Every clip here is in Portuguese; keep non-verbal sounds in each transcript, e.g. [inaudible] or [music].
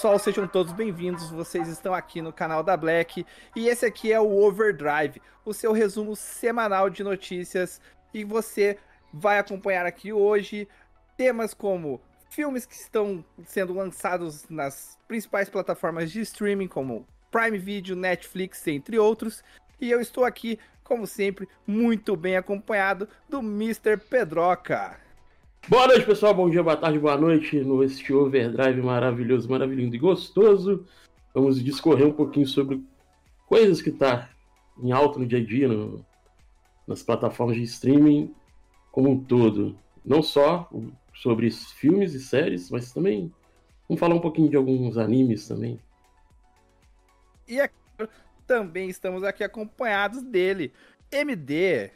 Pessoal, sejam todos bem-vindos. Vocês estão aqui no canal da Black e esse aqui é o Overdrive, o seu resumo semanal de notícias. E você vai acompanhar aqui hoje temas como filmes que estão sendo lançados nas principais plataformas de streaming, como Prime Video, Netflix, entre outros. E eu estou aqui, como sempre, muito bem acompanhado do Mr. Pedroca. Boa noite, pessoal. Bom dia, boa tarde, boa noite no este overdrive maravilhoso, maravilhoso e gostoso. Vamos discorrer um pouquinho sobre coisas que tá em alta no dia a dia no, nas plataformas de streaming como um todo. Não só sobre filmes e séries, mas também vamos falar um pouquinho de alguns animes também. E é também estamos aqui acompanhados dele, MD.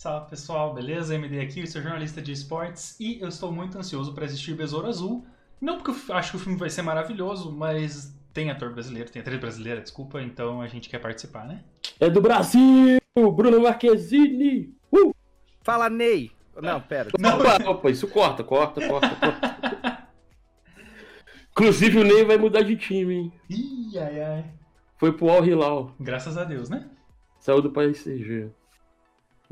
Salve pessoal, beleza? MD aqui, eu sou jornalista de esportes e eu estou muito ansioso para assistir Besouro Azul. Não porque eu acho que o filme vai ser maravilhoso, mas tem ator brasileiro, tem atriz brasileira, desculpa, então a gente quer participar, né? É do Brasil! Bruno Marquezine! Uh! Fala, Ney! Não, pera. Não, opa, opa, isso corta, corta, corta, corta. [laughs] Inclusive o Ney vai mudar de time, hein? Ih, ai, ai. Foi pro Al Hilal. Graças a Deus, né? Saiu do país CG.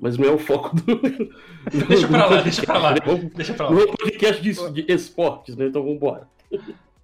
Mas não é o foco do. [laughs] deixa pra lá, deixa pra lá. Deixa pra lá. Não é um [laughs] podcast de, de esportes, né? Então vambora.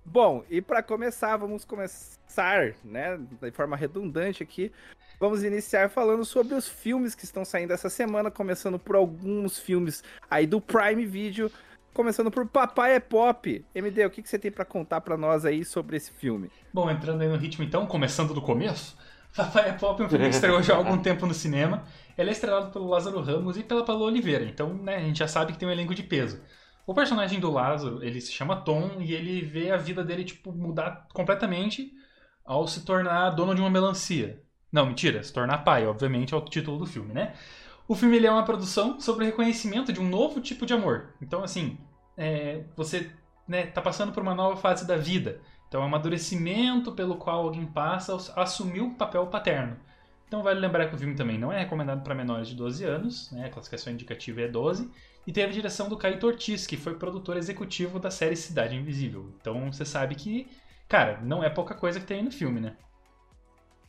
Bom, e para começar, vamos começar, né, de forma redundante aqui. Vamos iniciar falando sobre os filmes que estão saindo essa semana, começando por alguns filmes aí do Prime Video, começando por Papai é Pop. MD, o que, que você tem para contar para nós aí sobre esse filme? Bom, entrando aí no ritmo então, começando do começo, Papai é Pop é um filme que estreou já há algum [laughs] tempo no cinema. Ele é estrelado pelo Lázaro Ramos e pela Paula Oliveira, então né, a gente já sabe que tem um elenco de peso. O personagem do Lázaro, ele se chama Tom e ele vê a vida dele tipo mudar completamente ao se tornar dono de uma melancia. Não, mentira, se tornar pai, obviamente é o título do filme, né? O filme ele é uma produção sobre o reconhecimento de um novo tipo de amor. Então, assim, é, você né, tá passando por uma nova fase da vida. Então, é um amadurecimento pelo qual alguém passa a assumir o papel paterno. Então, vale lembrar que o filme também não é recomendado para menores de 12 anos, né? a classificação indicativa é 12, e teve a direção do Caio Ortiz, que foi produtor executivo da série Cidade Invisível. Então, você sabe que, cara, não é pouca coisa que tem no filme, né?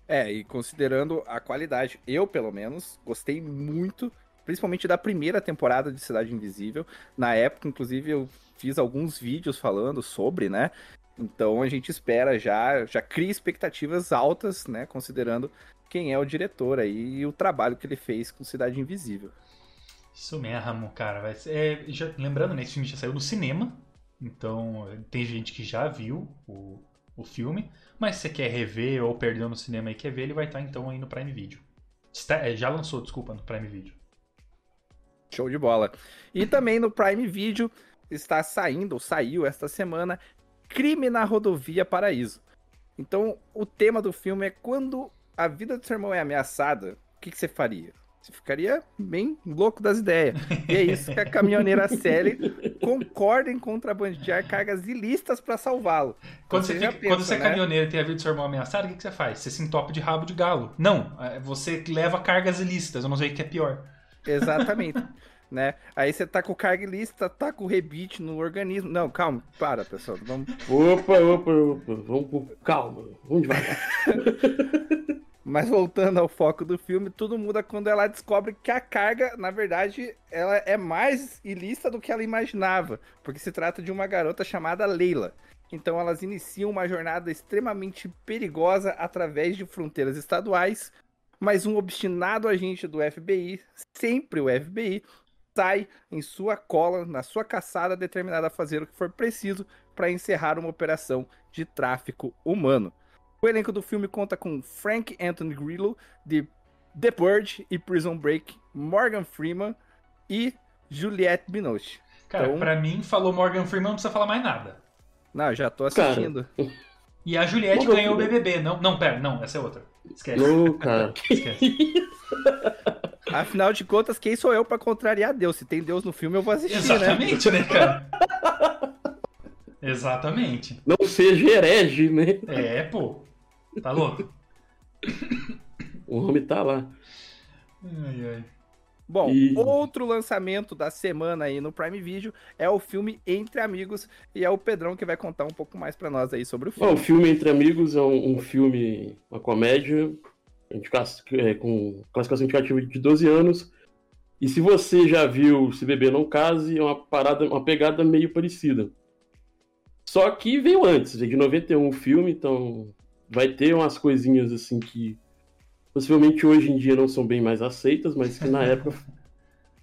É, e considerando a qualidade, eu pelo menos gostei muito, principalmente da primeira temporada de Cidade Invisível. Na época, inclusive, eu fiz alguns vídeos falando sobre, né? Então a gente espera já, já cria expectativas altas, né? Considerando quem é o diretor aí e o trabalho que ele fez com Cidade Invisível. Isso mesmo, cara. Vai é, já, lembrando, né? Esse filme já saiu no cinema. Então tem gente que já viu o, o filme. Mas se você quer rever ou perdeu no cinema e quer ver, ele vai estar então aí no Prime Video. Está, é, já lançou, desculpa, no Prime Video. Show de bola. E também no Prime Video está saindo, ou saiu esta semana, Crime na Rodovia Paraíso. Então, o tema do filme é quando a vida do seu irmão é ameaçada, o que, que você faria? Você ficaria bem louco das ideias. E é isso que a caminhoneira [laughs] Sally concorda em contrabandear cargas ilícitas para salvá-lo. Quando, você, fica, pensa, quando você é né? caminhoneiro e tem a vida do seu irmão ameaçada, o que, que você faz? Você se entope de rabo de galo. Não, é, você leva cargas ilícitas. Eu não sei o que é pior. Exatamente. [laughs] né? Aí você tá com carga ilícita, tá com rebite no organismo. Não, calma, para, pessoal. Vamos. Opa, opa, opa. Vamos, calma, vamos devagar. [laughs] Mas voltando ao foco do filme, tudo muda quando ela descobre que a carga, na verdade, ela é mais ilícita do que ela imaginava, porque se trata de uma garota chamada Leila. Então elas iniciam uma jornada extremamente perigosa através de fronteiras estaduais, mas um obstinado agente do FBI, sempre o FBI, sai em sua cola, na sua caçada, determinado a fazer o que for preciso para encerrar uma operação de tráfico humano. O elenco do filme conta com Frank Anthony Grillo, de The Purge e Prison Break, Morgan Freeman e Juliette Binoche. Cara, então... pra mim, falou Morgan Freeman, não precisa falar mais nada. Não, já tô assistindo. Cara. E a Juliette ganhou o BBB. Não, não, pera, não, essa é outra. Esquece. Não, cara. Esquece. Afinal de contas, quem sou eu para contrariar Deus? Se tem Deus no filme, eu vou assistir, Exatamente, né, né cara? Exatamente. Não seja herege, né? É, pô. Tá louco? O homem tá lá. Ai, ai. Bom, E- outro lançamento da semana aí no Prime Video é o filme Entre Amigos e é o Pedrão que vai contar um pouco mais pra nós aí sobre o Bom, o filme. filme Entre Amigos é um, um filme, uma comédia, com classificação indicativa de 12 anos. E se você já viu Se Beber Não Case, é uma parada, uma pegada meio parecida. Só que veio antes, veio de 91 o filme, então vai ter umas coisinhas assim que possivelmente hoje em dia não são bem mais aceitas, mas que na época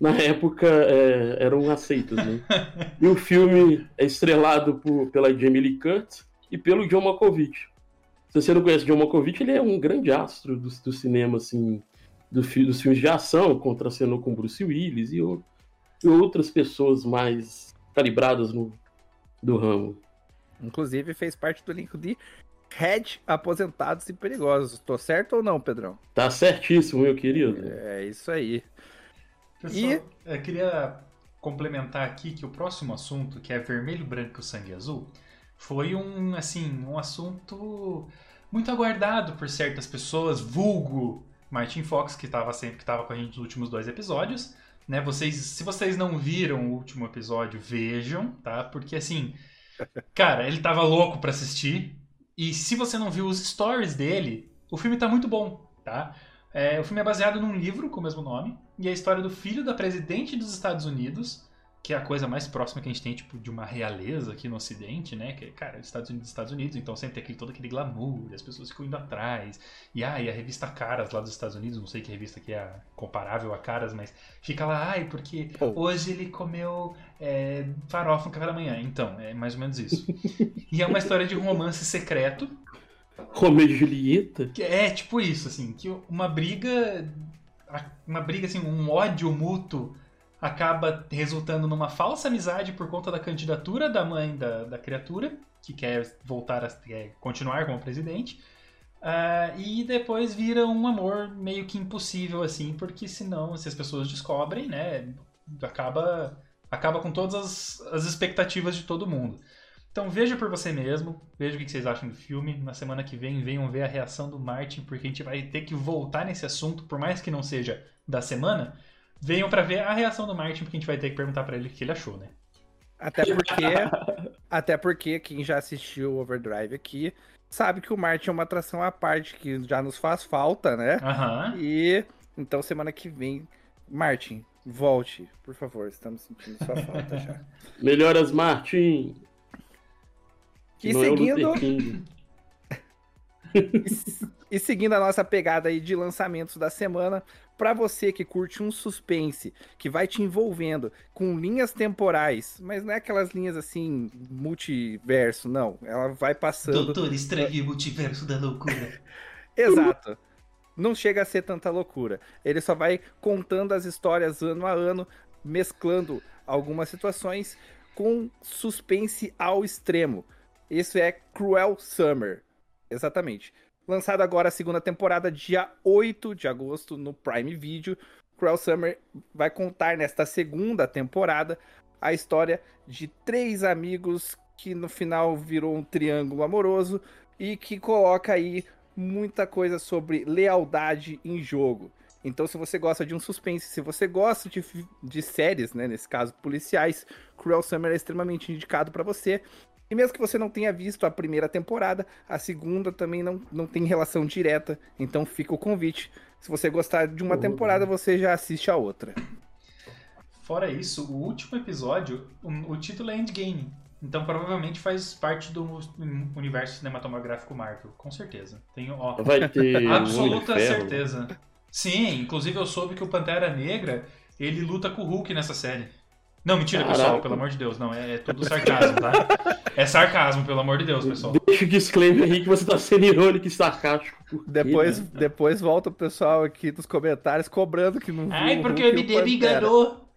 na época é, eram aceitas, né? [laughs] E o filme é estrelado por- pela Jamie Lee Curtis e pelo John Malkovich. Se você não conhece John Malkovich, ele é um grande astro do, do cinema, assim, do dos filmes de ação, contracenou com Bruce Willis e, o- e outras pessoas mais calibradas no, do ramo. Inclusive fez parte do elenco de Red Aposentados e Perigosos. Tô certo ou não, Pedrão? Tá certíssimo, meu querido. É isso aí. Pessoal, eu queria complementar aqui que o próximo assunto, que é vermelho, branco e sangue azul, foi um, assim, um assunto muito aguardado por certas pessoas, vulgo Martin Fox, que estava sempre que estava com a gente nos últimos dois episódios. Né, vocês, se vocês não viram o último episódio, vejam, tá? Porque assim, [laughs] cara, ele tava louco pra assistir. E se você não viu os stories dele, o filme tá muito bom, tá? É, o filme é baseado num livro com o mesmo nome, e é a história do filho da presidente dos Estados Unidos, que é a coisa mais próxima que a gente tem, tipo, de uma realeza aqui no Ocidente, né? Que, cara, os Estados Unidos, Estados Unidos, então sempre tem aquele, todo aquele glamour, as pessoas ficam indo atrás. E, ah, e a revista Caras lá dos Estados Unidos, não sei que revista que é comparável a Caras, mas fica lá, ai, porque Oh. hoje ele comeu é, farofa no café da manhã. Então, é mais ou menos isso. e é uma história de um romance secreto, Romeu e Julieta. que é tipo isso, assim, que uma briga. Uma briga, assim, um ódio mútuo acaba resultando numa falsa amizade por conta da candidatura da mãe da, da criatura, que quer voltar a quer continuar como presidente. Ah, e depois vira um amor meio que impossível, assim, porque senão, se as pessoas descobrem, né, acaba, acaba com todas as, as expectativas de todo mundo. Então veja por você mesmo, veja o que vocês acham do filme. Na semana que vem, venham ver a reação do Martin, porque a gente vai ter que voltar nesse assunto, por mais que não seja da semana. Venham pra ver a reação do Martin, porque a gente vai ter que perguntar pra ele o que ele achou, né? Até porque, até porque quem já assistiu o Overdrive aqui sabe que o Martin é uma atração à parte que já nos faz falta, né? Aham. E então semana que vem, Martin, volte, por favor, estamos sentindo sua falta já. [laughs] Melhoras, Martin. E Não é seguindo, King. [laughs] e seguindo a nossa pegada aí de lançamentos da semana, pra você que curte um suspense, que vai te envolvendo com linhas temporais, mas não é aquelas linhas assim multiverso, não. Ela vai passando Estranho e Multiverso da Loucura. [laughs] Exato. Não chega a ser tanta loucura. Ele só vai contando as histórias ano a ano, mesclando algumas situações com suspense ao extremo. Isso é Cruel Summer. Exatamente. Lançado agora a segunda temporada, dia 8 de agosto, no Prime Video. Cruel Summer vai contar nesta segunda temporada a história de três amigos que no final virou um triângulo amoroso e que coloca aí muita coisa sobre lealdade em jogo. Então, se você gosta de um suspense, se você gosta de, de séries, né, nesse caso policiais, Cruel Summer é extremamente indicado para você. E mesmo que você não tenha visto a primeira temporada, a segunda também não, não tem relação direta. Então fica o convite. Se você gostar de uma temporada, você já assiste a outra. Fora isso, o último episódio, o, título é Endgame. Então provavelmente faz parte do universo cinematográfico Marvel, com certeza. Tenho, ó, Vai ter. absoluta certeza. Sim, inclusive eu soube que o Pantera Negra, ele luta com o Hulk nessa série. Não, mentira, Caraca. pessoal, pelo amor de Deus, não, é, é tudo sarcasmo, tá? É sarcasmo, pelo amor de Deus, pessoal. Deixa o disclaimer aí que você tá sendo irônico e sarcástico. Depois, né? depois volta o pessoal aqui dos comentários cobrando que não viu Ai, o porque o MD me enganou.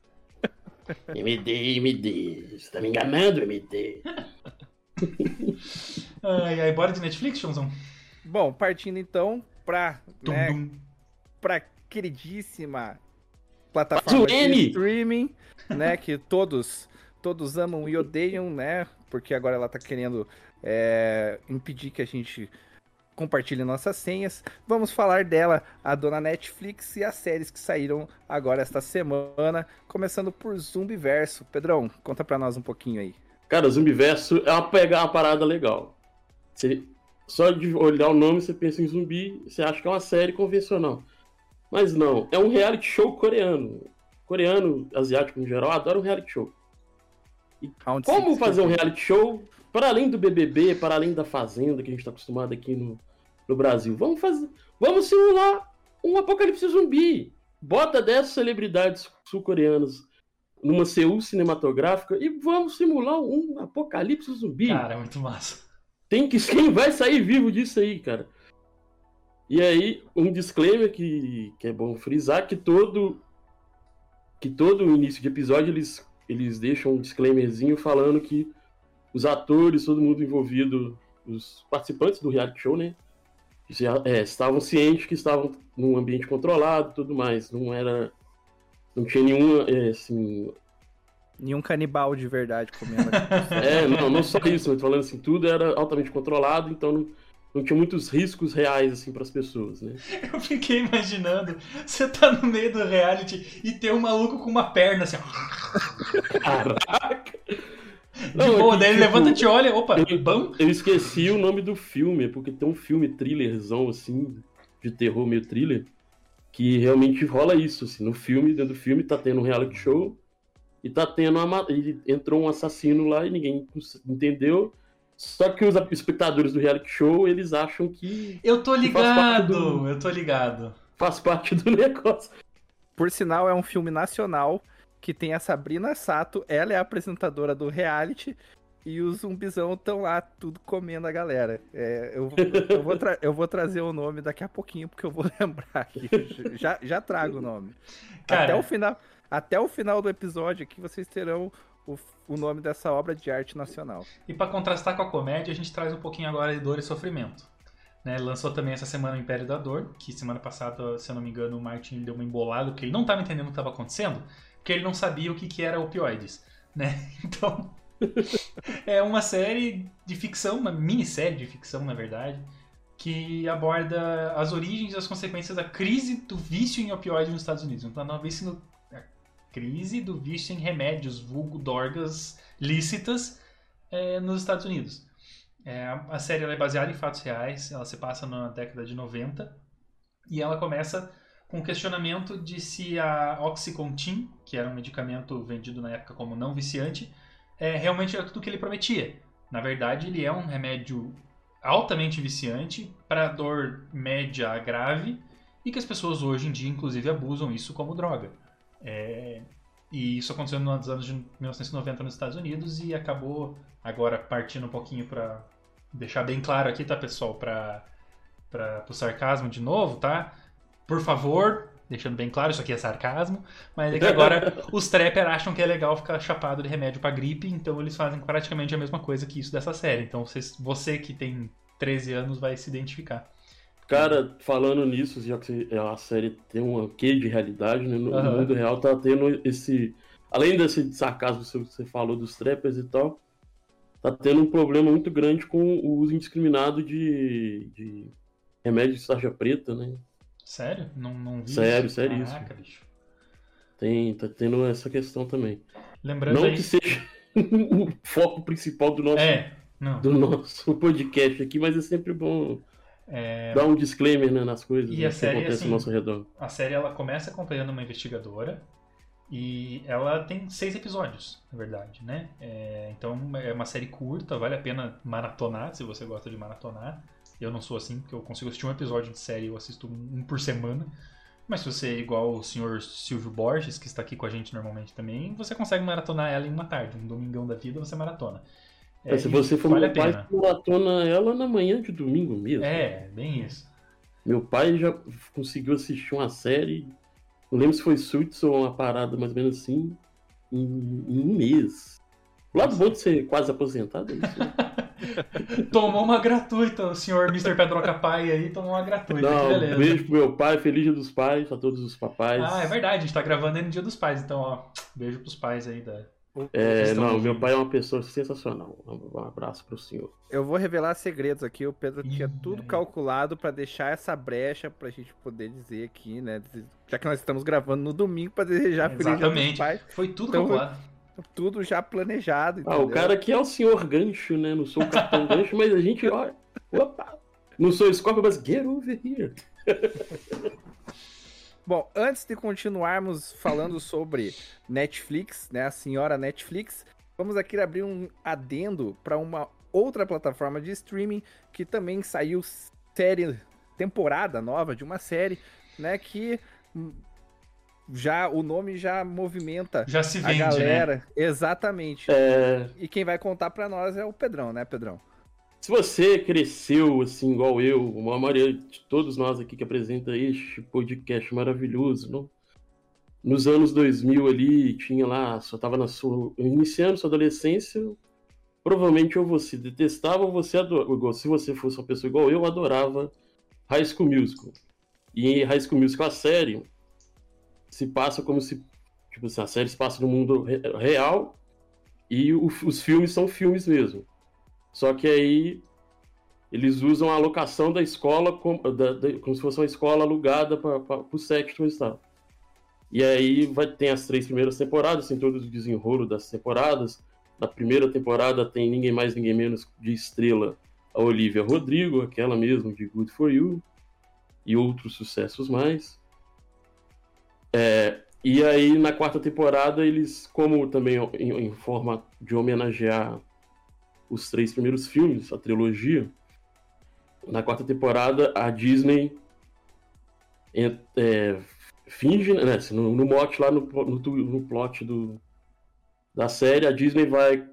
[laughs] MD, MD. Você tá me enganando, MD. [laughs] Ai, ai, bora de Netflix, Chonzão? Bom, partindo então pra, Tum, né, tum. pra queridíssima plataforma de streaming, né, que todos todos amam e odeiam, né, porque agora ela tá querendo é, impedir que a gente compartilhe nossas senhas. Vamos falar dela, a dona Netflix e as séries que saíram agora esta semana, começando por Zumbiverso. Pedrão, conta pra nós um pouquinho aí. Cara, Zumbiverso é uma, pegar uma parada legal. Você, só de olhar o nome, você pensa em zumbi, você acha que é uma série convencional. Mas não, é um reality show coreano. Coreano, asiático em geral, adora um reality show. E como fazer um reality show para além do BBB, para além da Fazenda que a gente está acostumado aqui no, no Brasil? Vamos fazer, vamos simular um apocalipse zumbi. Bota 10 celebridades sul-coreanas numa Seul cinematográfica e vamos simular um apocalipse zumbi. Cara, é muito massa. Tem que quem vai sair vivo disso aí, cara. E aí, um disclaimer que, que é bom frisar que todo que todo início de episódio eles, eles deixam um disclaimerzinho falando que os atores, todo mundo envolvido, os participantes do reality show, né? Já, é, estavam cientes que estavam num ambiente controlado e tudo mais. Não era. Não tinha nenhuma, é, assim, Nenhum canibal de verdade comendo. [laughs] é, não, não só isso, mas falando assim, tudo era altamente controlado, então não, não tinha muitos riscos reais, assim, para as pessoas, né? [laughs] Eu fiquei imaginando, você tá no meio do reality e tem um maluco com uma perna, assim, Caraca! De não, boa, é daí ele tipo, levanta e te olha, opa, eu, bom? Eu esqueci o nome do filme, porque tem um filme thrillerzão, assim, de terror meio thriller, que realmente rola isso, assim, no filme, dentro do filme tá tendo um reality show, e tá tendo uma, e entrou um assassino lá e ninguém entendeu. Só que os espectadores do reality show, eles acham que. Eu tô ligado! Do, eu tô ligado. Faz parte do [laughs] negócio. Por sinal, é um filme nacional que tem a Sabrina Sato, ela é a apresentadora do reality. E os zumbizão estão lá, tudo comendo a galera. É, eu, eu, vou eu, vou trazer o nome daqui a pouquinho, porque eu vou [laughs] lembrar aqui. Já, já trago o nome. Cara, Até o final. Até o final do episódio aqui vocês terão o, o nome dessa obra de arte nacional. E para contrastar com a comédia, a gente traz um pouquinho agora de dor e sofrimento. Né, lançou também essa semana o Império da Dor, que semana passada, se eu não me engano, o Martin deu uma embolada, porque ele não estava entendendo o que estava acontecendo, porque ele não sabia o que, que era opioides. Né? [laughs] Então, [laughs] é uma série de ficção, uma minissérie de ficção, na verdade, que aborda as origens e as consequências da crise do vício em opioides nos Estados Unidos. Então, vez no crise do vício em remédios, vulgo dorgas lícitas é, nos Estados Unidos. É, a série é baseada em fatos reais, ela se passa na década de 90 e ela começa com o questionamento de se a Oxycontin, que era um medicamento vendido na época como não viciante, é, realmente era tudo o que ele prometia. Na verdade, ele é um remédio altamente viciante para dor média a grave e que as pessoas hoje em dia, inclusive, abusam isso como droga. É, e isso aconteceu nos anos de 1990 nos Estados Unidos e acabou agora partindo um pouquinho para deixar bem claro aqui, tá, pessoal, para para o sarcasmo de novo, tá? Por favor, deixando bem claro, isso aqui é sarcasmo, mas é que agora [laughs] os trapper acham que é legal ficar chapado de remédio para gripe, então eles fazem praticamente a mesma coisa que isso dessa série. Então você, você que tem 13 anos vai se identificar. Cara, falando nisso, já que a série tem um quê de realidade, né? No, uhum. mundo real tá tendo esse. Além desse sarcasmo que você falou dos trappers e tal, tá tendo um problema muito grande com o uso indiscriminado de, de remédio de sarja preta, né? Sério? Não, não vi Sério, isso. sério Caraca, isso. Bicho. Tem, tá tendo essa questão também. Lembrando não aí... que seja [laughs] o foco principal do nosso, é, do nosso [laughs] podcast aqui, mas é sempre bom é... Dá um disclaimer né, nas coisas e né, a série, que acontece assim, ao nosso redor. A série ela começa acompanhando uma investigadora e ela tem seis episódios, na verdade, né? É, então é uma série curta, vale a pena maratonar se você gosta de maratonar. Eu não sou assim, porque eu consigo assistir um episódio de série, eu assisto um por semana. Mas se você é igual o senhor Silvio Borges, que está aqui com a gente normalmente também, você consegue maratonar ela em uma tarde, um domingão da vida você maratona. É, se você for vale meu pai, maratona ela na manhã de domingo mesmo. É, bem isso. Meu pai já conseguiu assistir uma série, não lembro se foi Suits ou uma parada mais ou menos assim, em, em um mês. O lado bom de ser quase aposentado é isso. Né? [laughs] tomou uma gratuita, o senhor Mr. Pedroca Pai aí tomou uma gratuita. Não, beleza. Beijo pro meu pai, feliz dia dos pais, a todos os papais. Ah, é verdade, a gente tá gravando aí no dia dos pais, então ó, beijo pros pais aí da, É, não, meu pai é uma pessoa sensacional. Um abraço pro senhor. Eu vou revelar segredos aqui. O Pedro tinha tudo calculado para deixar essa brecha pra gente poder dizer aqui, né? Já que nós estamos gravando no domingo para desejar feliz dia dos pais. Foi tudo então, calculado. Tudo já planejado. Entendeu? Ah, o cara aqui é o senhor gancho, né? Não sou o capitão [laughs] gancho, mas a gente, ó. Opa! Não sou Scorpio, mas get over here. Bom, antes de continuarmos falando [laughs] sobre Netflix, né, a senhora Netflix, vamos aqui abrir um adendo para uma outra plataforma de streaming que também saiu série temporada nova de uma série, né, que já o nome já movimenta já se vende, a né? galera. Né? Exatamente. É... E quem vai contar para nós é o Pedrão, né, Pedrão? Se você cresceu assim, igual eu, uma maioria de todos nós aqui que apresenta este podcast maravilhoso, não? nos anos 2000 ali, tinha lá, só tava na sua, iniciando sua adolescência, provavelmente ou você detestava ou você adorava, se você fosse uma pessoa igual eu, adorava High School Musical. E High School Musical, a série se passa como se, tipo assim, a série se passa no mundo real e o, os filmes são filmes mesmo. Só que aí eles usam a locação da escola como, da, da, como se fosse uma escola alugada para o sexto estado. E aí vai ter as três primeiras temporadas, tem todo o desenrolo das temporadas. Na primeira temporada tem ninguém mais, ninguém menos de estrela a Olivia Rodrigo, aquela mesmo de Good For You, e outros sucessos mais. É, e aí na quarta temporada eles, como também em, em forma de homenagear os três primeiros filmes, a trilogia. Na quarta temporada, a Disney é, finge, né, no, no mote lá no, no, no plot do, da série, a Disney vai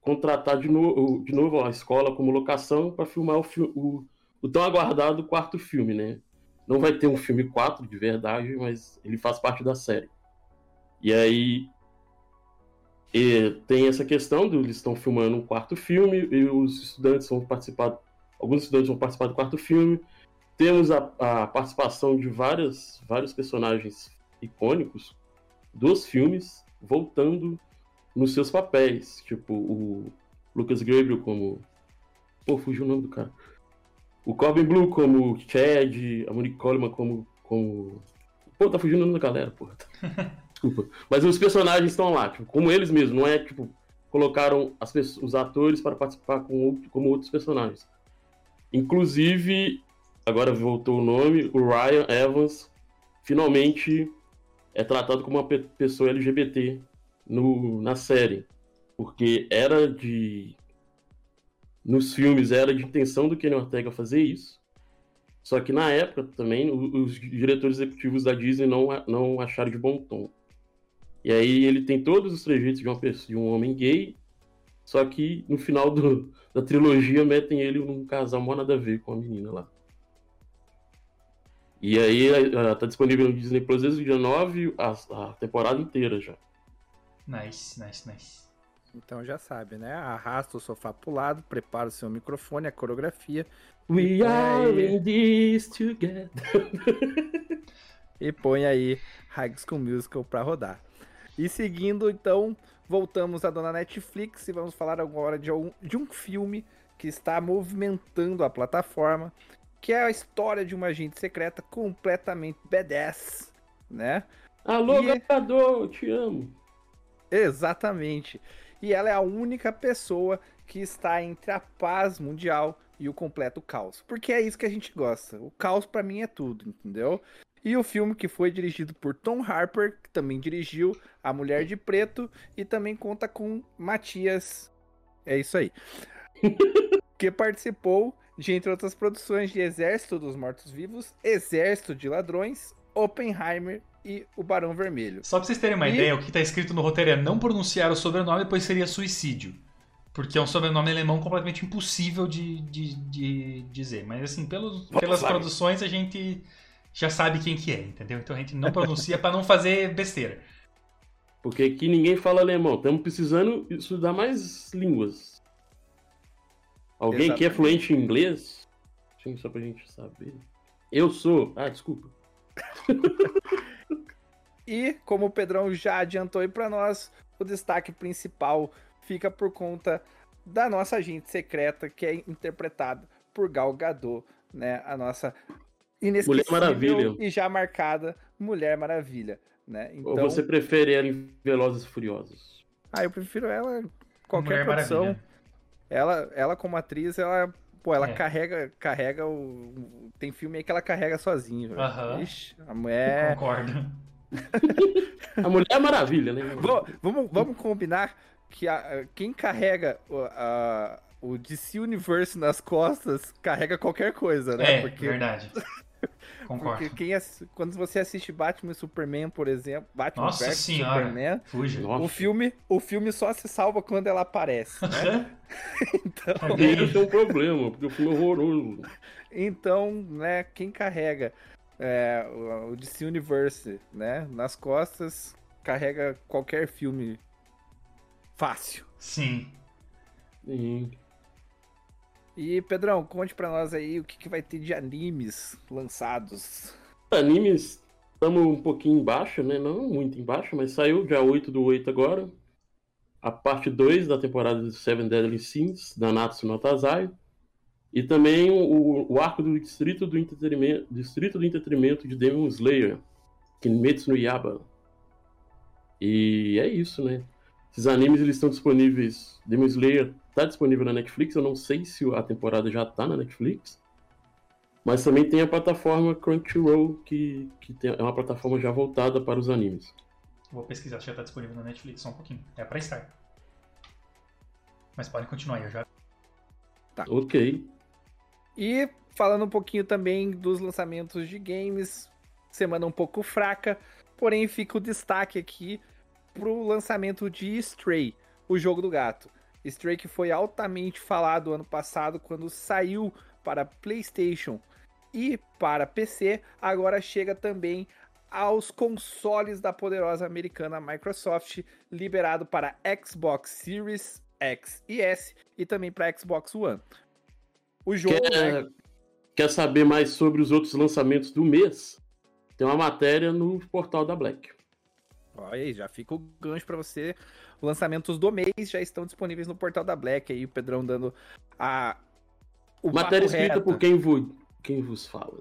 contratar de, no, de novo a escola como locação para filmar o, o, o, tão aguardado quarto filme, né? Não vai ter um filme 4 de verdade, mas ele faz parte da série. E aí e tem essa questão de eles estão filmando um quarto filme e os estudantes vão participar, alguns estudantes vão participar do quarto filme. Temos a, a participação de várias, vários personagens icônicos dos filmes voltando nos seus papéis, tipo o Lucas Gabriel como pô, fugiu o nome do cara. O Corbin Blue como Chad, a Monique Coleman como como pô, tá fugindo o nome da galera, porra. [laughs] Desculpa. Mas os personagens estão lá, tipo, como eles mesmos, não é tipo, colocaram as, os atores para participar com, como outros personagens. Inclusive, agora voltou o nome, o Ryan Evans finalmente é tratado como uma pe pessoa LGBT no, na série. Porque era de. Nos filmes era de intenção do Kenny Ortega fazer isso. Só que na época também os diretores executivos da Disney não, não acharam de bom tom. E aí ele tem todos os trejeitos de, uma pessoa, de um homem gay, só que no final do, [laughs] da trilogia metem ele num casal mó nada a ver com a menina lá. E aí tá disponível no Disney Plus desde o dia 9 a, a temporada inteira já. Nice, nice, nice. Então já sabe, né? Arrasta o sofá pro lado, prepara o seu microfone, a coreografia. We are aí... in this together. [laughs] e põe aí High School Musical pra rodar. E seguindo, então, voltamos à dona Netflix e vamos falar agora de um, de um filme que está movimentando a plataforma, que é a história de uma agente secreta completamente badass, né? Alô, e... eu te amo. Exatamente. E ela é a única pessoa que está entre a paz mundial e o completo caos. Porque é isso que a gente gosta. O caos para mim é tudo, entendeu? E o filme que foi dirigido por Tom Harper, que também dirigiu A Mulher de Preto e também conta com Matias. É isso aí. [laughs] que participou de, entre outras produções, de Exército dos Mortos-Vivos, Exército de Ladrões, Oppenheimer e O Barão Vermelho. Só pra vocês terem uma e... ideia, o que tá escrito no roteiro é não pronunciar o sobrenome, pois seria suicídio. Porque é um sobrenome alemão completamente impossível de, de, de dizer. Mas assim, pelos, pelas produções a gente já sabe quem que é, entendeu? Então a gente não pronuncia para não fazer besteira. Porque aqui ninguém fala alemão. Estamos precisando estudar mais línguas. Alguém Exatamente. que é fluente em inglês? Sim, só pra gente saber. Eu sou. Ah, desculpa. [laughs] e, como o Pedrão já adiantou aí pra nós, o destaque principal fica por conta da nossa agente secreta, que é interpretada por Gal Gadot, né? A nossa Mulher Maravilha. e já marcada Mulher Maravilha, né? Ou Então, você prefere ela em Velozes e Furiosos? ah, eu prefiro ela em qualquer Mulher produção. Maravilha. Ela, ela como atriz, ela, pô, ela É. carrega, carrega o tem filme aí que ela carrega sozinha. velho. Aham. Ixi, a mulher Concordo. [laughs] A Mulher Maravilha, né? Vamos, vamos, vamos combinar que a- quem carrega o, a- o DC Universe nas costas carrega qualquer coisa, né? É, porque, verdade. [laughs] Concordo. porque quem ass- quando você assiste Batman e Superman, por exemplo, Batman Nossa vs senhora. Superman, Fuja. O filme, o filme só se salva quando ela aparece, né? [laughs] Então, Bem- Esse é um problema, porque o filme é horroroso. então, né, quem carrega é, o, o DC Universe, né, nas costas, carrega qualquer filme fácil. Sim. Sim. E, Pedrão, conte pra nós aí o que, que vai ter de animes lançados. Animes, estamos um pouquinho embaixo, né? Não muito embaixo, mas saiu dia 8 do 8 agora. A parte 2 da temporada de Seven Deadly Sins, da Natsu no Taizai. E também o, o arco do Distrito do Entretenimento, Distrito do Entretenimento de Demon Slayer, Kimetsu no Yaba. E é isso, né? Esses animes eles estão disponíveis. Demon Slayer está disponível na Netflix. Eu não sei se a temporada já está na Netflix. Mas também tem a plataforma Crunchyroll, que, que tem- é uma plataforma já voltada para os animes. Vou pesquisar se já tá disponível na Netflix só um pouquinho. É pra estar. Mas podem continuar aí, eu já. Ok. E falando um pouquinho também dos lançamentos de games, semana um pouco fraca, porém fica o destaque aqui pro lançamento de Stray, o jogo do gato. Stray que foi altamente falado ano passado quando saiu para PlayStation e para PC, agora chega também aos consoles da poderosa americana Microsoft, liberado para Xbox Series X e S e também para Xbox One. O jogo Quer, quer saber mais sobre os outros lançamentos do mês? Tem uma matéria no portal da Black. Olha aí, já fica o gancho pra você. Lançamentos do mês já estão disponíveis no portal da Black aí, o Pedrão dando a o matéria escrita reto. por quem, vo, quem vos fala.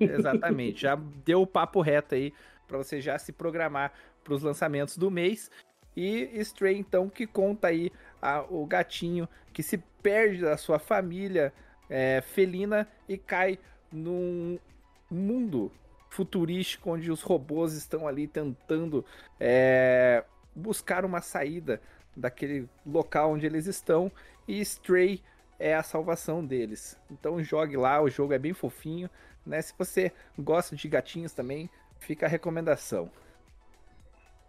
Exatamente, já deu o papo reto aí pra você já se programar para os lançamentos do mês. E Stray então que conta aí a- o gatinho que se perde da sua família é, felina e cai num mundo futurístico onde os robôs estão ali tentando é, buscar uma saída daquele local onde eles estão e Stray é a salvação deles. Então jogue lá, o jogo é bem fofinho, né? Se você gosta de gatinhos também, fica a recomendação.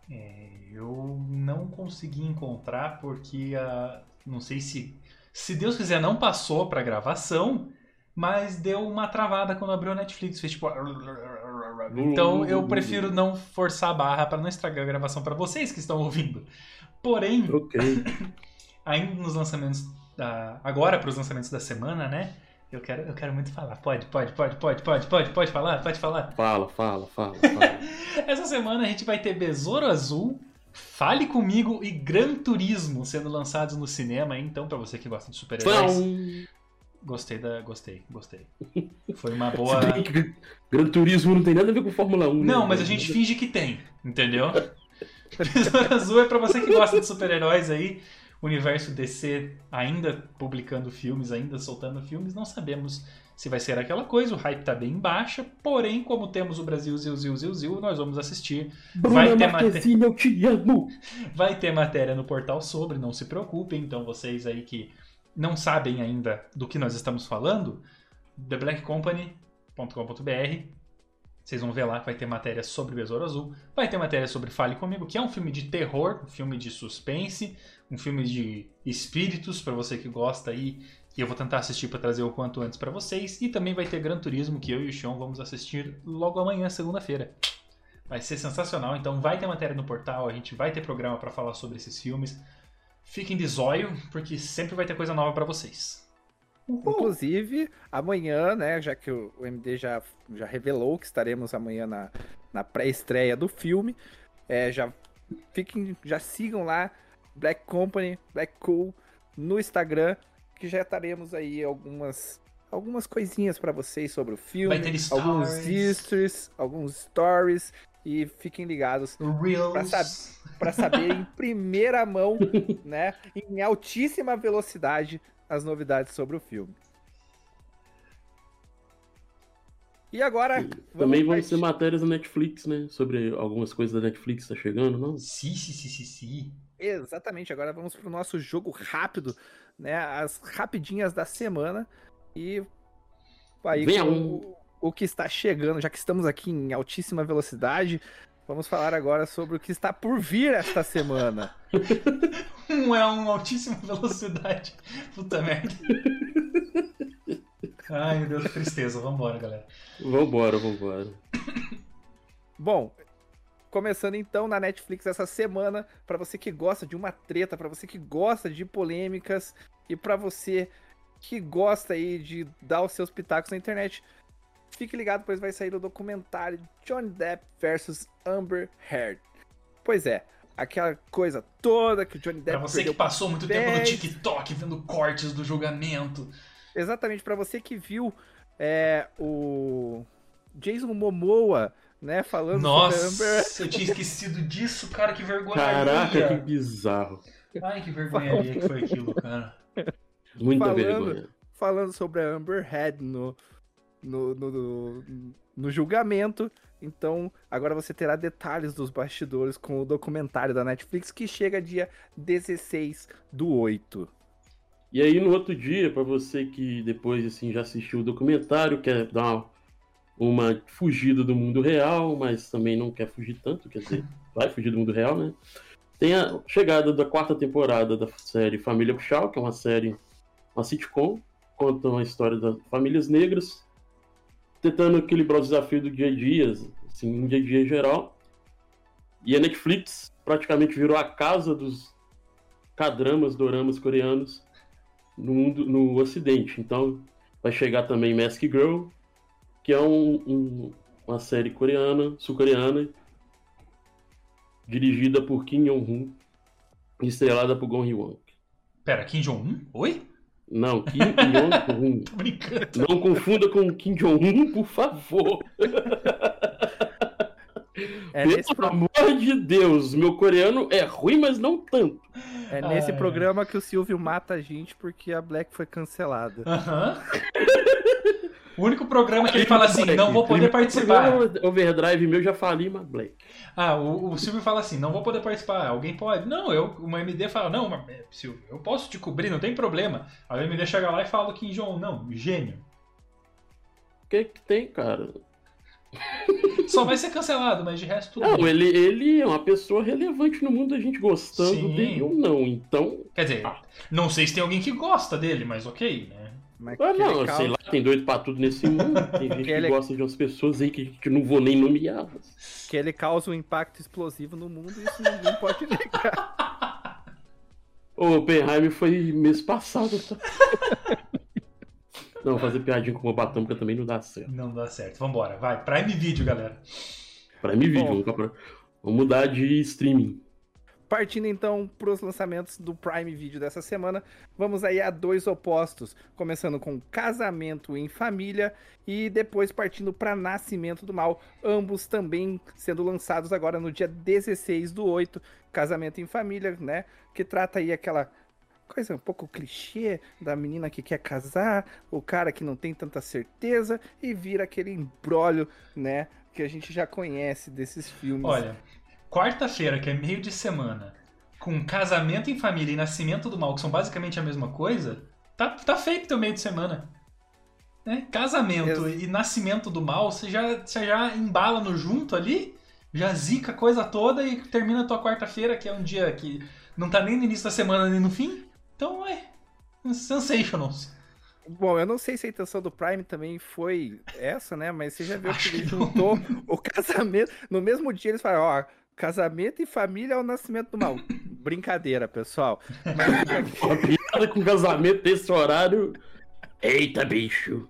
É, eu não consegui encontrar porque a não sei se se Deus quiser não passou pra gravação, mas deu uma travada quando abriu a Netflix, fez tipo então eu prefiro não forçar a barra pra não estragar a gravação pra vocês que estão ouvindo. Porém, Ok. [coughs] ainda nos lançamentos da agora para os lançamentos da semana, né? Eu quero, eu quero muito falar. Pode, pode, pode, pode, pode, pode, pode falar, pode falar. Fala, fala, fala, [laughs] fala. Essa semana a gente vai ter Besouro Azul, Fale Comigo e Gran Turismo sendo lançados no cinema. Então, pra você que gosta de super-heróis. Gostei da, gostei, gostei. Foi uma boa. [laughs] Gran Turismo não tem nada a ver com Fórmula 1. Não, né? mas a gente finge que tem, entendeu? [laughs] Besouro Azul é pra você que gosta de super-heróis aí. Universo DC ainda publicando filmes, ainda soltando filmes, não sabemos se vai ser aquela coisa, o hype tá bem baixa, porém, como temos o Brasil Zil Zil Zil Zil, nós vamos assistir. Vai Bruna ter Marquezine, eu te amo. [laughs] Vai ter matéria no portal sobre, não se preocupem. Então, vocês aí que não sabem ainda do que nós estamos falando, theblackcompany.com.br. Vocês vão ver lá que vai ter matéria sobre Besouro Azul. Vai ter matéria sobre Fale Comigo, que é um filme de terror, um filme de suspense, um filme de espíritos, para você que gosta aí. E eu vou tentar assistir para trazer o quanto antes para vocês. E também vai ter Gran Turismo, que eu e o Sean vamos assistir logo amanhã, segunda-feira. Vai ser sensacional. Então vai ter matéria no portal, a gente vai ter programa para falar sobre esses filmes. Fiquem de zóio, porque sempre vai ter coisa nova para vocês. Inclusive, amanhã, né, já que o o MD já, já revelou que estaremos amanhã na, na pré-estreia do filme, é, já fiquem, já sigam lá Black Company, Black Cool no Instagram, que já estaremos aí algumas algumas coisinhas para vocês sobre o filme, alguns stories, alguns stories e fiquem ligados para sab saber em [laughs] primeira mão, né, em altíssima velocidade as novidades sobre o filme. E agora. Também vão ser matérias da Netflix, né? Sobre algumas coisas da Netflix que tá chegando, não? Sim, sim, sim, sim, sim. Exatamente. Agora vamos pro nosso jogo rápido, né? As rapidinhas da semana. E aí Vem um... o que está chegando, já que estamos aqui em altíssima velocidade, vamos falar agora sobre o que está por vir esta semana. [laughs] um é um altíssima [laughs] velocidade. Puta merda. Ai, meu Deus, que tristeza. Vambora, galera. Vambora, vambora. [coughs] Bom, começando então na Netflix essa semana, para você que gosta de uma treta, para você que gosta de polêmicas e para você que gosta aí de dar os seus pitacos na internet, fique ligado, pois vai sair o documentário Johnny Depp versus Amber Heard. Pois é, aquela coisa toda que o Johnny Depp. Pra você que passou muito tempo no TikTok vendo cortes do julgamento. Exatamente, para você que viu é, o Jason Momoa, né, falando Nossa, sobre Amber... eu tinha esquecido disso, cara, que vergonha. Caraca, que bizarro. Ai, que vergonha que foi aquilo, cara. Muita falando, vergonha. Falando sobre a Amber Head no, no, no, no, julgamento. Então, agora você terá detalhes dos bastidores com o documentário da Netflix que chega dia 16 do 8. E aí no outro dia, para você que depois assim já assistiu o documentário, quer dar uma, uma, fugida do mundo real, mas também não quer fugir tanto, quer dizer, [laughs] vai fugir do mundo real, né? Tem a chegada da quarta temporada da série Família Puxal, que é uma série, uma sitcom, conta uma história das famílias negras, tentando equilibrar o desafio do dia a dia, assim, um dia a dia geral. E a Netflix praticamente virou a casa dos cadramas, doramas coreanos no mundo, no Ocidente. Então vai chegar também Mask Girl, que é um, um, uma série coreana, sul-coreana, dirigida por Kim Jong-un e estrelada por Gong Hee-won. Pera, Kim Jong-un? Oi? Não, Kim Jong-un. [laughs] Não confunda com Kim Jong-un, por favor. É Pelo pro... amor de Deus, meu coreano é ruim, mas não tanto. É nesse programa que o Silvio mata a gente porque a Black foi cancelada. Aham. [laughs] O único programa que ele fala assim, não vou poder participar. Overdrive meu já falei, mas Black. Ah, o, o, Silvio fala assim, não vou poder participar. Alguém pode? Não, eu, uma MD fala, não, mas, é, Silvio, eu posso te cobrir, não tem problema. A MD chega lá e fala que João, não, gênio. O que que tem, cara? [laughs] Só vai ser cancelado, mas de resto tudo. Não, ele, ele é uma pessoa relevante no mundo, a gente gostando Sim. dele ou não, então. Quer dizer, ah. não sei se tem alguém que gosta dele, mas ok, né? Mas ah, não, causa... sei lá, tem doido pra tudo nesse mundo. Tem [laughs] gente que, ele... gosta de umas pessoas aí que gente não vou nem nomear. Que ele causa um impacto explosivo no mundo e isso ninguém pode negar. [laughs] O Oppenheimer foi mês passado, tá? [laughs] Não, fazer piadinha com o Batâmica também não dá certo. Não dá certo. Vambora, vai. Prime Video, galera. Prime Video, vamos, vamos mudar de streaming. Partindo então para os lançamentos do Prime Video dessa semana, vamos aí a dois opostos, começando com Casamento em Família e depois partindo para Nascimento do Mal, ambos também sendo lançados agora no dia 16 do 8, Casamento em Família, né, que trata aí aquela coisa um pouco clichê da menina que quer casar, o cara que não tem tanta certeza e vira aquele embrólio, né, que a gente já conhece desses filmes. Olha, quarta-feira, que é meio de semana, com casamento em família e nascimento do mal, que são basicamente a mesma coisa, tá, tá feito teu meio de semana. Né? Casamento Ex e nascimento do mal, você já, você já embala no junto ali, já zica a coisa toda e termina a tua quarta-feira, que é um dia que não tá nem no início da semana nem no fim. Então, é. Sensationals. Bom, eu não sei se a intenção do Prime também foi essa, né? Mas você já viu [laughs] que ele juntou o casamento. No mesmo dia eles falaram, ó, casamento e família é o nascimento do mal. [coughs] Brincadeira, pessoal. Mas... [laughs] Piada com casamento nesse horário. Eita, bicho.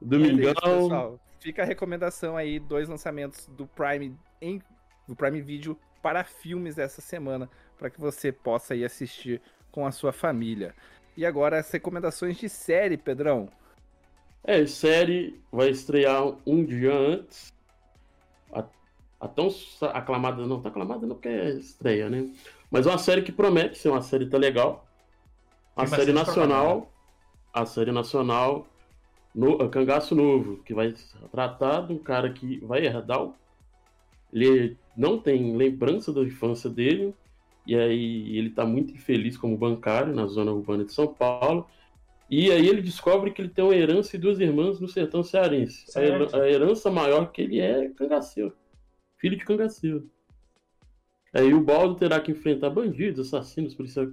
Domingão. É isso, Fica a recomendação aí, dois lançamentos do Prime em do Prime Video para filmes essa semana, para que você possa ir assistir com a sua família. E agora as recomendações de série, Pedrão. É, série vai estrear um dia antes. A, a tão aclamada, não, tá aclamada não porque é estreia, né? Mas é uma série que promete ser uma série tá legal. A série nacional. A série nacional no, Cangaço Novo, que vai tratar de um cara que vai herdar o ele não tem lembrança da infância dele, e aí ele está muito infeliz como bancário na zona urbana de São Paulo. E aí ele descobre que ele tem uma herança e duas irmãs no sertão cearense. A, a herança maior que ele é cangaceiro. Filho de cangaceiro. Aí o Baldo terá que enfrentar bandidos, assassinos, policiais,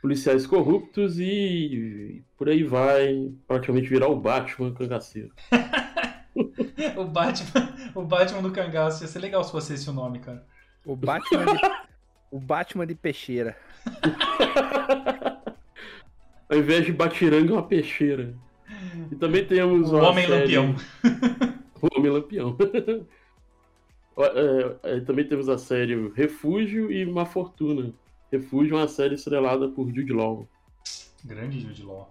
policiais corruptos e por aí vai praticamente virar o Batman cangaceiro. [laughs] o, Batman, o Batman do cangaço. Ia ser legal se fosse esse o nome, cara. O Batman de, o Batman de peixeira. [laughs] Ao invés de batiranga, é uma peixeira. E também temos o Homem série... Lampião. [laughs] o Homem Lampião. É, é, também temos a série Refúgio e Uma Fortuna. Refúgio é uma série estrelada por Jude Law. Grande Jude Law.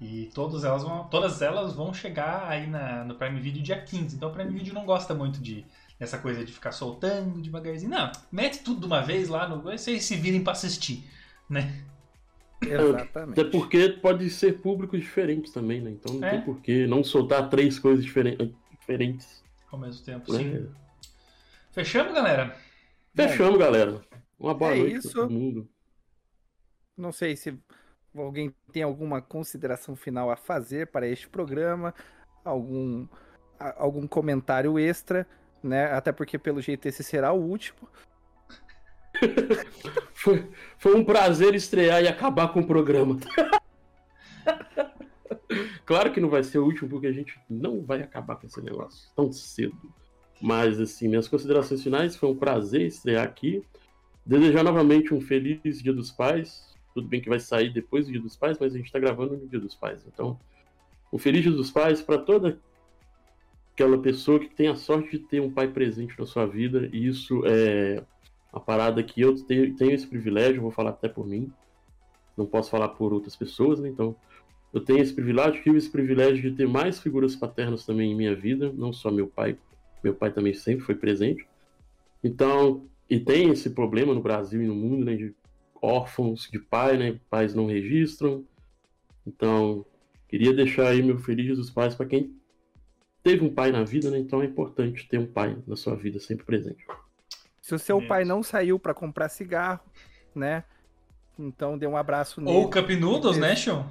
E todas elas vão, todas elas vão chegar aí na, no Prime Video dia 15. Então o Prime Video não gosta muito de essa coisa de ficar soltando devagarzinho. Não, mete tudo de uma vez lá, no, vocês se virem para assistir, né? Exatamente. Até porque pode ser públicos diferentes também, né? Então não é? tem por que não soltar três coisas diferentes. Ao mesmo tempo, né? sim. Fechamos, galera? Fechamos, galera. Uma boa é noite isso. todo mundo. Não sei se alguém tem alguma consideração final a fazer para este programa, algum, algum comentário extra, né? Até porque, pelo jeito, esse será o último. [laughs] foi, foi um prazer estrear e acabar com o programa. [laughs] claro que não vai ser o último, porque a gente não vai acabar com esse negócio tão cedo. Mas, assim, minhas considerações finais, foi um prazer estrear aqui. Desejar novamente um feliz Dia dos Pais. Tudo bem que vai sair depois do Dia dos Pais, mas a gente está gravando no Dia dos Pais. Então, um feliz Dia dos Pais para toda aquela pessoa que tem a sorte de ter um pai presente na sua vida. E isso é uma parada que eu tenho, tenho esse privilégio, vou falar até por mim. Não posso falar por outras pessoas, né? Então, eu tenho esse privilégio, tive esse privilégio de ter mais figuras paternas também em minha vida, não só meu pai, meu pai também sempre foi presente. Então, e tem esse problema no Brasil e no mundo, né, de órfãos de pai, né, pais não registram. Então, queria deixar aí meu feliz dos pais para quem teve um pai na vida, né? Então é importante ter um pai na sua vida sempre presente. Se o seu é. pai não saiu para comprar cigarro, né? Então dê um abraço nele. Ou Cup Noodles, né, Sean?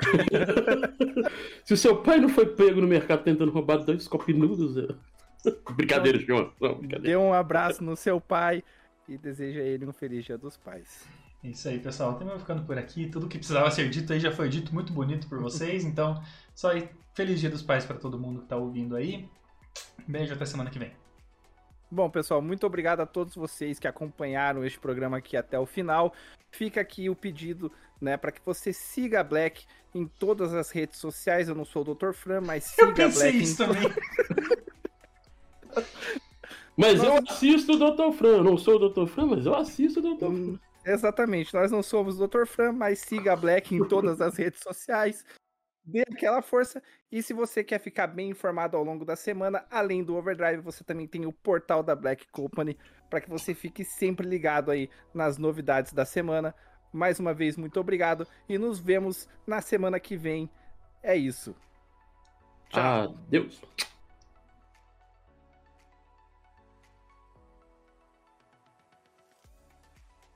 [laughs] Se o seu pai não foi pego no mercado tentando roubar dois Cup Noodles. [laughs] brincadeira, então, Sean. Dê um abraço no seu pai e deseja a ele um feliz dia dos pais. É isso aí, pessoal. Também ficando por aqui. Tudo que precisava ser dito aí já foi dito muito bonito por vocês. Então, só aí, feliz dia dos pais para todo mundo que tá ouvindo aí. Beijo, até semana que vem. Bom, pessoal, muito obrigado a todos vocês que acompanharam este programa aqui até o final. Fica aqui o pedido, né, para que você siga a Black em todas as redes sociais. Eu não sou o Dr. Fran, mas siga eu pensei a Black. Isso também. [laughs] mas eu assisto o Dr. Fran. Eu não sou o Dr. Fran, mas eu assisto o Dr. Fran. Exatamente, nós não somos o Dr. Fran, mas siga a Black em todas as redes sociais. Dê aquela força. E se você quer ficar bem informado ao longo da semana, além do Overdrive, você também tem o portal da Black Company para que você fique sempre ligado aí nas novidades da semana. Mais uma vez, muito obrigado e nos vemos na semana que vem. É isso. Tchau. Adeus.